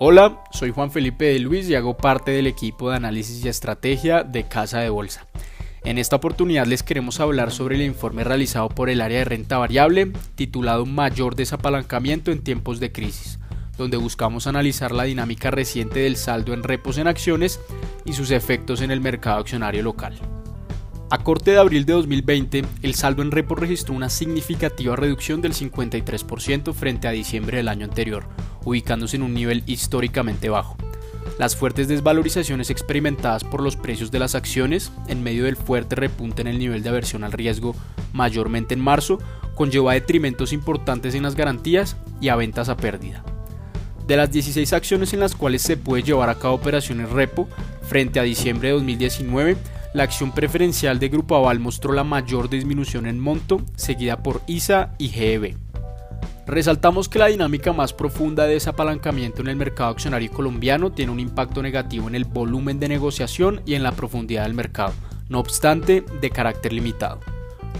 Hola, soy Juan Felipe de Luis y hago parte del equipo de análisis y estrategia de Casa de Bolsa. En esta oportunidad les queremos hablar sobre el informe realizado por el área de renta variable titulado Mayor desapalancamiento en tiempos de crisis, donde buscamos analizar la dinámica reciente del saldo en repos en acciones y sus efectos en el mercado accionario local. A corte de abril de 2020, el saldo en repo registró una significativa reducción del 53% frente a diciembre del año anterior, ubicándose en un nivel históricamente bajo. Las fuertes desvalorizaciones experimentadas por los precios de las acciones, en medio del fuerte repunte en el nivel de aversión al riesgo, mayormente en marzo, conllevó a detrimentos importantes en las garantías y a ventas a pérdida. De las 16 acciones en las cuales se puede llevar a cabo operaciones repo, frente a diciembre de 2019, la acción preferencial de Grupo Aval mostró la mayor disminución en monto, seguida por ISA y GEB. Resaltamos que la dinámica más profunda de desapalancamiento en el mercado accionario colombiano tiene un impacto negativo en el volumen de negociación y en la profundidad del mercado, no obstante, de carácter limitado.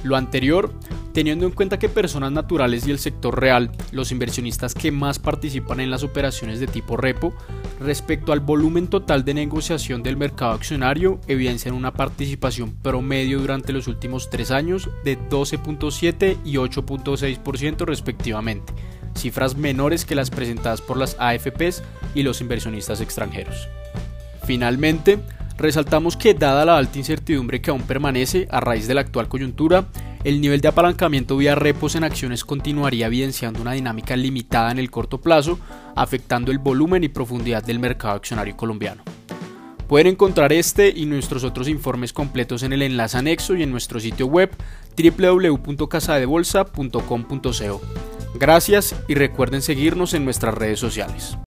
Lo anterior teniendo en cuenta que personas naturales y el sector real, los inversionistas que más participan en las operaciones de tipo repo, respecto al volumen total de negociación del mercado accionario, evidencian una participación promedio durante los últimos tres años de 12.7 y 8.6% respectivamente, cifras menores que las presentadas por las AFPs y los inversionistas extranjeros. Finalmente, resaltamos que dada la alta incertidumbre que aún permanece a raíz de la actual coyuntura, el nivel de apalancamiento vía repos en acciones continuaría evidenciando una dinámica limitada en el corto plazo, afectando el volumen y profundidad del mercado accionario colombiano. Pueden encontrar este y nuestros otros informes completos en el enlace anexo y en nuestro sitio web www.casadebolsa.com.co. Gracias y recuerden seguirnos en nuestras redes sociales.